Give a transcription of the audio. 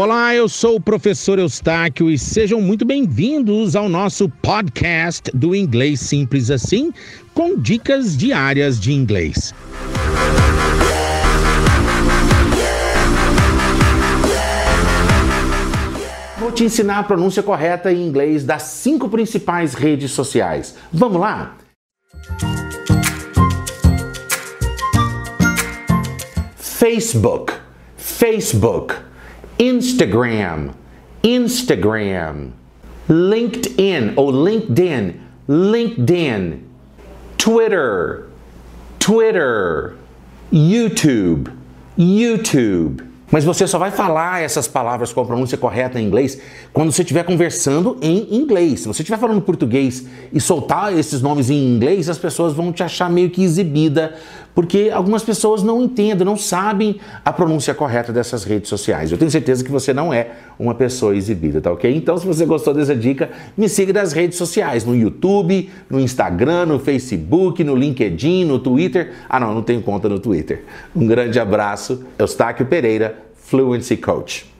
Olá, eu sou o professor Eustáquio e sejam muito bem-vindos ao nosso podcast do Inglês Simples Assim, com dicas diárias de inglês. Vou te ensinar a pronúncia correta em inglês das cinco principais redes sociais. Vamos lá? Facebook, Facebook, Instagram, Instagram, LinkedIn. Ou LinkedIn, LinkedIn, Twitter, Twitter, YouTube, YouTube. Mas você só vai falar essas palavras com a pronúncia correta em inglês quando você estiver conversando em inglês. Se você estiver falando português e soltar esses nomes em inglês, as pessoas vão te achar meio que exibida, porque algumas pessoas não entendem, não sabem a pronúncia correta dessas redes sociais. Eu tenho certeza que você não é uma pessoa exibida, tá ok? Então, se você gostou dessa dica, me siga nas redes sociais, no YouTube, no Instagram, no Facebook, no LinkedIn, no Twitter. Ah, não, não tenho conta no Twitter. Um grande abraço, Eustáquio Pereira Fluency Coach.